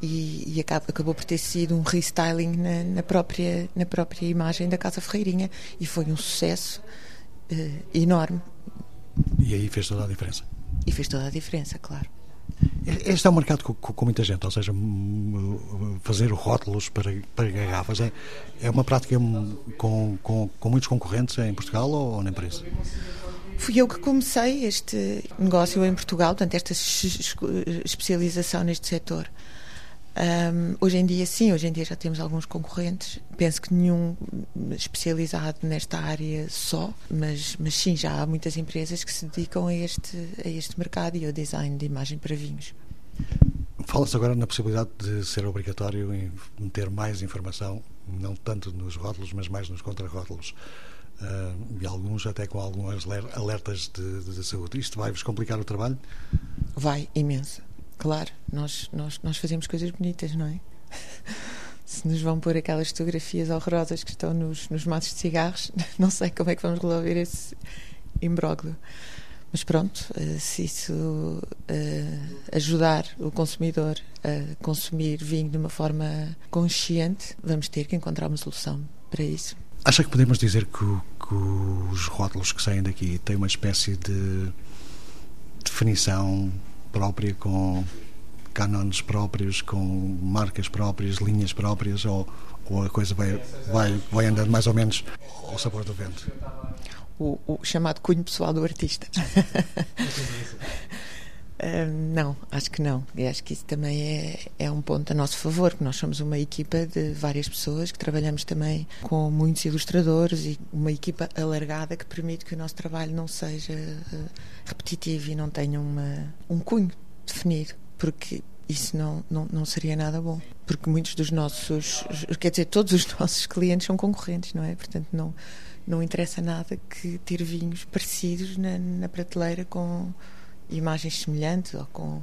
E, e acabou, acabou, por ter sido um restyling na, na, própria, na própria imagem da Casa Ferreirinha e foi um sucesso uh, enorme. E aí fez toda a diferença? E fez toda a diferença, claro. Este é um mercado com, com, muita gente, ou seja, fazer rótulos para, para garrafas é, é uma prática com, com, com muitos concorrentes em Portugal ou, ou nem por isso? Fui eu que comecei este negócio em Portugal, portanto, esta especialização neste setor. Um, hoje em dia, sim, hoje em dia já temos alguns concorrentes. Penso que nenhum especializado nesta área só, mas, mas sim, já há muitas empresas que se dedicam a este, a este mercado e ao design de imagem para vinhos. Fala-se agora na possibilidade de ser obrigatório em meter mais informação, não tanto nos rótulos, mas mais nos contrarrótulos. Uh, e alguns até com algumas alertas de, de saúde. Isto vai-vos complicar o trabalho? Vai, imenso. Claro, nós, nós, nós fazemos coisas bonitas, não é? [laughs] Se nos vão pôr aquelas fotografias horrorosas que estão nos, nos maços de cigarros, [laughs] não sei como é que vamos resolver esse imbróglio. Mas pronto, eh, se isso uh, ajudar o consumidor a consumir vinho de uma forma consciente, vamos ter que encontrar uma solução para isso. Acha que podemos dizer que, que os rótulos que saem daqui têm uma espécie de definição própria, com cânones próprios, com marcas próprias, linhas próprias, ou, ou a coisa vai, vai, vai andando mais ou menos ao sabor do vento? O, o chamado cunho pessoal do artista. [laughs] Não, acho que não. E acho que isso também é, é um ponto a nosso favor, porque nós somos uma equipa de várias pessoas que trabalhamos também com muitos ilustradores e uma equipa alargada que permite que o nosso trabalho não seja uh, repetitivo e não tenha uma, um cunho definido, porque isso não, não, não seria nada bom. Porque muitos dos nossos, quer dizer, todos os [laughs] nossos clientes são concorrentes, não é? Portanto, não, não interessa nada que ter vinhos parecidos na, na prateleira com imagens semelhantes ou, com,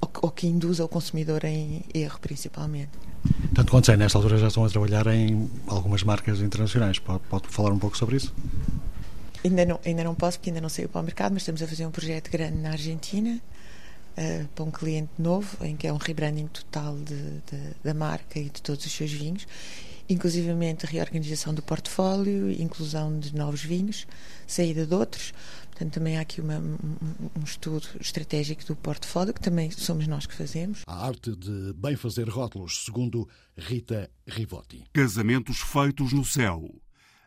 ou, ou que induza o consumidor em erro, principalmente. Tanto quanto sei, nesta altura já estão a trabalhar em algumas marcas internacionais. Pode, pode falar um pouco sobre isso? Ainda não, ainda não posso, porque ainda não saiu para o mercado, mas estamos a fazer um projeto grande na Argentina uh, para um cliente novo, em que é um rebranding total de, de, da marca e de todos os seus vinhos, inclusivamente a reorganização do portfólio, inclusão de novos vinhos, saída de outros. Portanto, também há aqui uma, um, um, estudo estratégico do portfólio, que também somos nós que fazemos. A arte de bem fazer rótulos, segundo Rita Rivotti. Casamentos feitos no céu.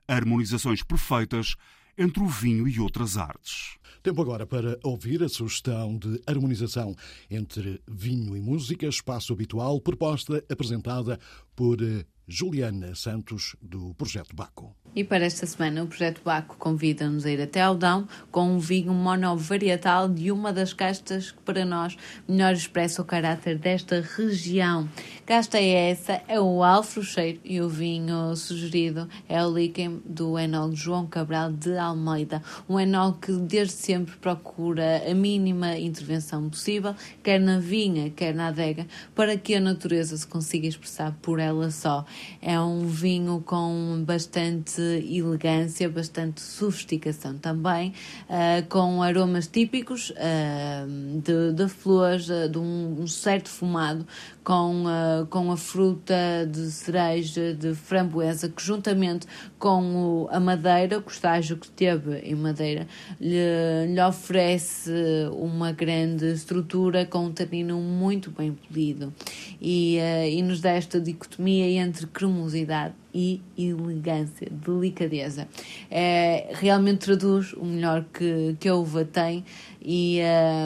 Harmonizações perfeitas entre o vinho e outras artes. Tempo agora para ouvir a sugestão de harmonização entre vinho e música, espaço habitual, proposta apresentada por eh, Juliana Santos, do Projeto Baco. E para esta semana, o Projeto Baco convida-nos a ir até Aldão com um vinho monovarietal de uma das castas que para nós melhor expressa o caráter desta região. Casta é essa, é o Alfrocheiro e o vinho sugerido é o Líquen do enol João Cabral de Almeida. Um enol que desde sempre procura a mínima intervenção possível, quer na vinha, quer na adega, para que a natureza se consiga expressar por ela só. É um vinho com bastante elegância, bastante sofisticação também, uh, com aromas típicos uh, de, de, flores, uh, de um, um, certo fumado, com, com a fruta de cereja, de framboesa, que juntamente com o, a madeira, o estágio que teve em madeira, lhe, lhe oferece uma grande estrutura com um tanino muito bem polido e, e nos dá esta dicotomia entre cremosidade e elegância, delicadeza. É, realmente traduz o melhor que, que a uva tem e,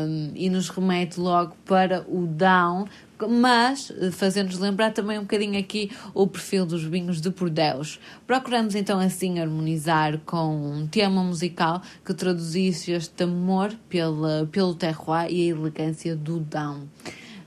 um, e nos remete logo para o down, mas fazendo-nos lembrar também um bocadinho aqui o perfil dos vinhos de Bordeaux. Procuramos então assim harmonizar com um tema musical que traduzisse este amor pela, pelo terroir e a elegância do down.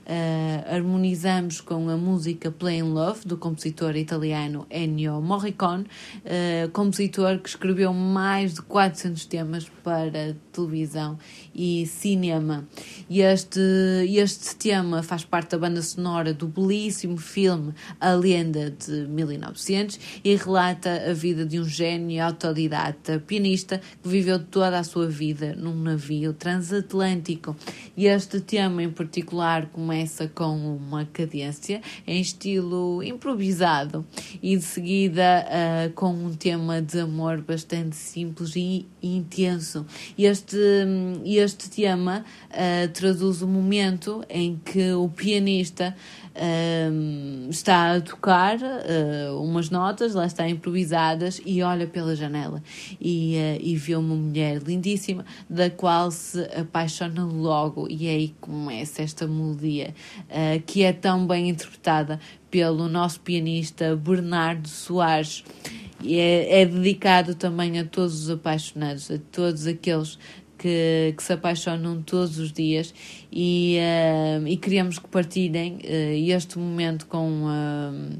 Uh, harmonizamos com a música Plain Love, do compositor italiano Ennio Morricone, uh, compositor que escreveu mais de 400 temas para televisão e cinema. E este, este tema faz parte da banda sonora do belíssimo filme A Lenda de 1900 e relata a vida de um gênio autodidata pianista que viveu toda a sua vida num navio transatlântico. E este tema em particular começa com uma cadência em estilo improvisado e de seguida uh, com um tema de amor bastante simples e intenso. Este, este tema uh, traduz o momento em que o pianista uh, está a tocar uh, umas notas, lá está improvisadas, e olha pela janela e, e vê uma mulher lindíssima da qual se apaixona logo, e é aí começa esta melodia que é tão bem interpretada pelo nosso pianista Bernardo Soares. E é, é dedicado também a todos os apaixonados, a todos aqueles que, que se apaixonam todos os dias e, uh, e queríamos que partilhem uh, este momento com, uh,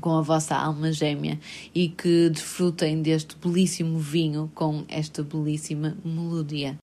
com a vossa alma gêmea e que desfrutem deste belíssimo vinho com esta belíssima melodia.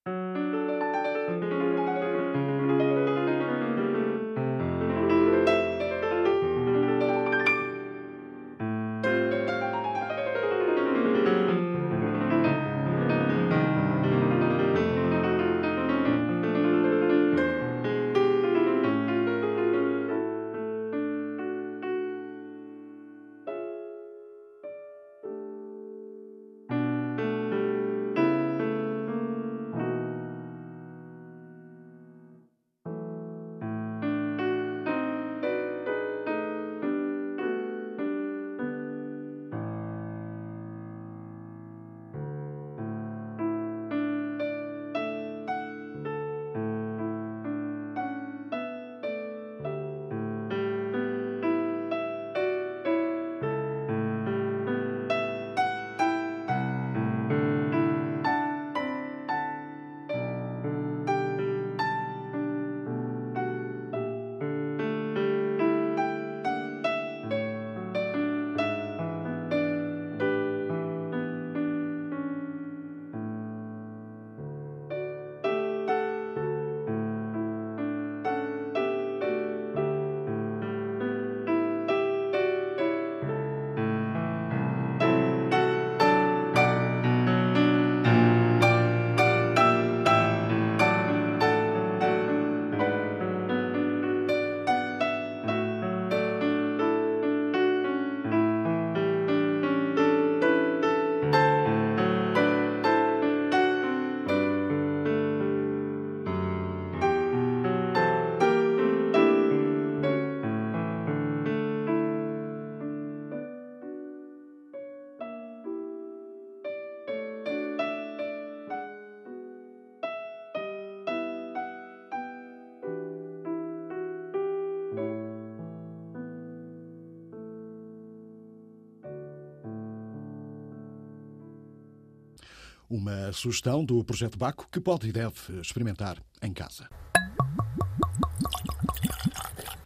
Uma sugestão do Projeto Baco que pode e deve experimentar em casa.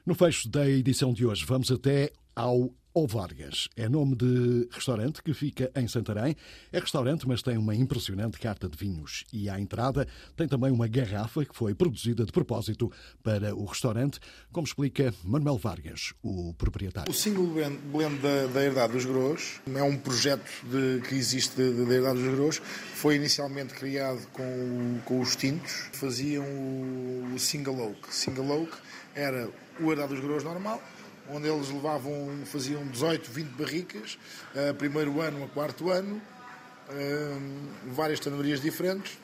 No fecho da edição de hoje, vamos até ao O Vargas é nome de restaurante que fica em Santarém. É restaurante, mas tem uma impressionante carta de vinhos. E à entrada tem também uma garrafa que foi produzida de propósito para o restaurante, como explica Manuel Vargas, o proprietário. O single blend da, da Herdade dos Gros é um projeto de, que existe da Herdade dos Gros. Foi inicialmente criado com, com os tintos. Faziam o, o single oak. Single oak era o Herdade dos Gros normal, onde eles levavam, faziam 18, 20 barricas, uh, primeiro ano a quarto ano, uh, várias tanorias diferentes,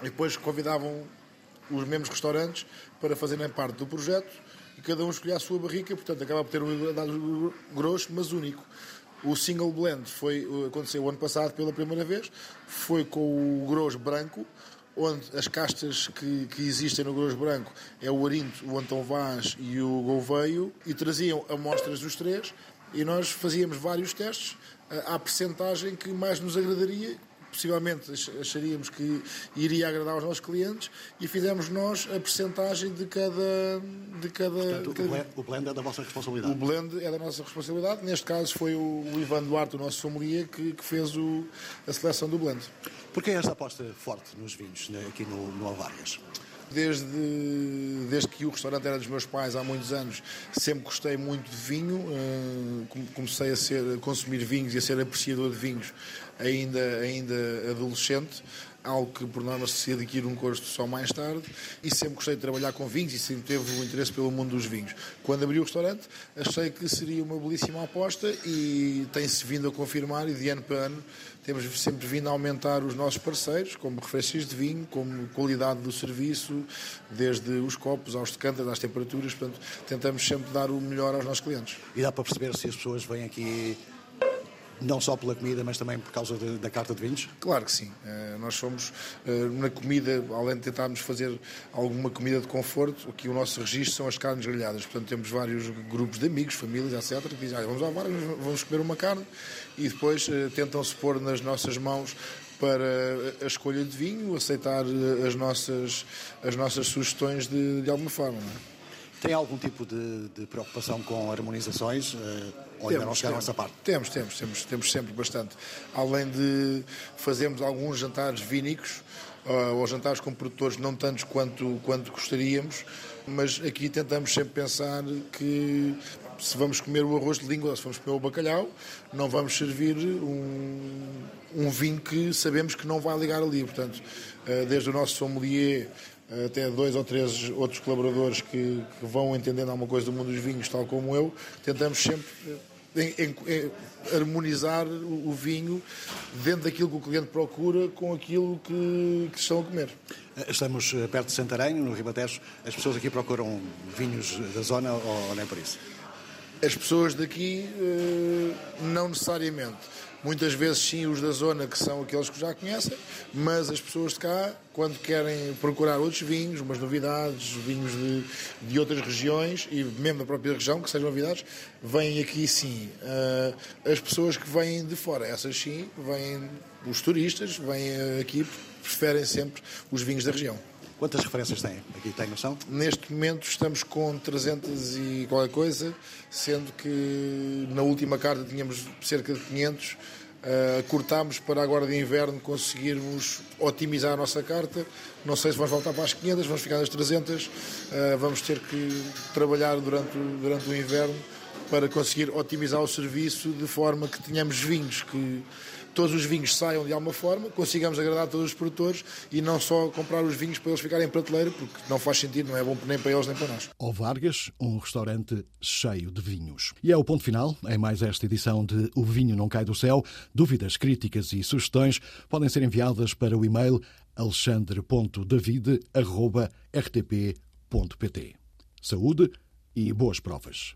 e depois convidavam os mesmos restaurantes para fazerem parte do projeto e cada um escolhia a sua barrica, portanto acaba por ter um dado grosso, mas único. O single blend foi, aconteceu o ano passado pela primeira vez, foi com o grosso branco, onde as castas que, que existem no grosso branco é o Arinto, o Antão Vaz e o Gouveio, e traziam amostras dos três, e nós fazíamos vários testes à percentagem que mais nos agradaria, possivelmente acharíamos que iria agradar aos nossos clientes e fizemos nós a percentagem de cada. De cada, Portanto, cada... O, blend, o blend é da vossa responsabilidade. O blend é da nossa responsabilidade. Neste caso foi o, o Ivan Duarte, o nosso sommelier, que, que fez o, a seleção do blend. Porquê esta aposta forte nos vinhos né, aqui no, no? Desde, desde que o restaurante era dos meus pais há muitos anos, sempre gostei muito de vinho. Uh, comecei a, ser, a consumir vinhos e a ser apreciador de vinhos ainda, ainda adolescente algo que por norma se adquire um gosto só mais tarde e sempre gostei de trabalhar com vinhos e sempre teve o interesse pelo mundo dos vinhos. Quando abri o restaurante achei que seria uma belíssima aposta e tem-se vindo a confirmar e de ano para ano temos sempre vindo a aumentar os nossos parceiros, como referências de vinho, como qualidade do serviço, desde os copos aos decantas, às temperaturas, portanto tentamos sempre dar o melhor aos nossos clientes. E dá para perceber se as pessoas vêm aqui não só pela comida, mas também por causa de, da carta de vinhos? Claro que sim. Uh, nós somos, uh, na comida, além de tentarmos fazer alguma comida de conforto, aqui o nosso registro são as carnes grelhadas. Portanto, temos vários grupos de amigos, famílias, etc., que dizem, ah, vamos ao bar, vamos comer uma carne, e depois uh, tentam-se pôr nas nossas mãos para a escolha de vinho, aceitar as nossas, as nossas sugestões de, de alguma forma. É? Tem algum tipo de, de preocupação com harmonizações? Ou ainda não chegaram a essa parte? Temos, temos, temos, temos sempre bastante. Além de fazermos alguns jantares vínicos, uh, ou jantares com produtores não tantos quanto, quanto gostaríamos, mas aqui tentamos sempre pensar que se vamos comer o arroz de língua ou se vamos comer o bacalhau, não vamos servir um, um vinho que sabemos que não vai ligar ali. Portanto, uh, desde o nosso sommelier até dois ou três outros colaboradores que, que, vão entendendo alguma coisa do mundo dos vinhos, tal como eu, tentamos sempre em, em, em, harmonizar o, o, vinho dentro daquilo que o cliente procura com aquilo que, que estão a comer. Estamos eh, perto de Santarém, no Ribatejo. As pessoas aqui procuram vinhos da zona ou, ou nem por isso? As pessoas daqui, eh, não necessariamente Muitas vezes sim os da zona que são aqueles que já conhecem, mas as pessoas de cá, quando querem procurar outros vinhos, umas novidades, vinhos de, de outras regiões e mesmo da própria região, que sejam novidades, vêm aqui sim. Uh, as pessoas que vêm de fora, essas sim, vêm os turistas, vêm aqui, preferem sempre os vinhos da região. Quantas referências têm? Aqui tem noção? Neste momento estamos com 300 e qualquer coisa, sendo que na última carta tínhamos cerca de 500. Uh, eh, cortámos para agora de inverno conseguirmos otimizar a nossa carta. Não sei se vamos voltar para as 500, vamos ficar nas 300. Uh, eh, vamos ter que trabalhar durante, durante o inverno para conseguir otimizar o serviço de forma que tenhamos vinhos que todos os vinhos saiam de alguma forma, consigamos agradar todos os produtores e não só comprar os vinhos para eles ficarem em prateleira, porque não faz sentido, não é bom nem para eles nem para nós. O Vargas, um restaurante cheio de vinhos. E é o ponto final em mais esta edição de O Vinho Não Cai do Céu. Dúvidas, críticas e sugestões podem ser enviadas para o e-mail alexandre.david.rtp.pt. Saúde e boas provas.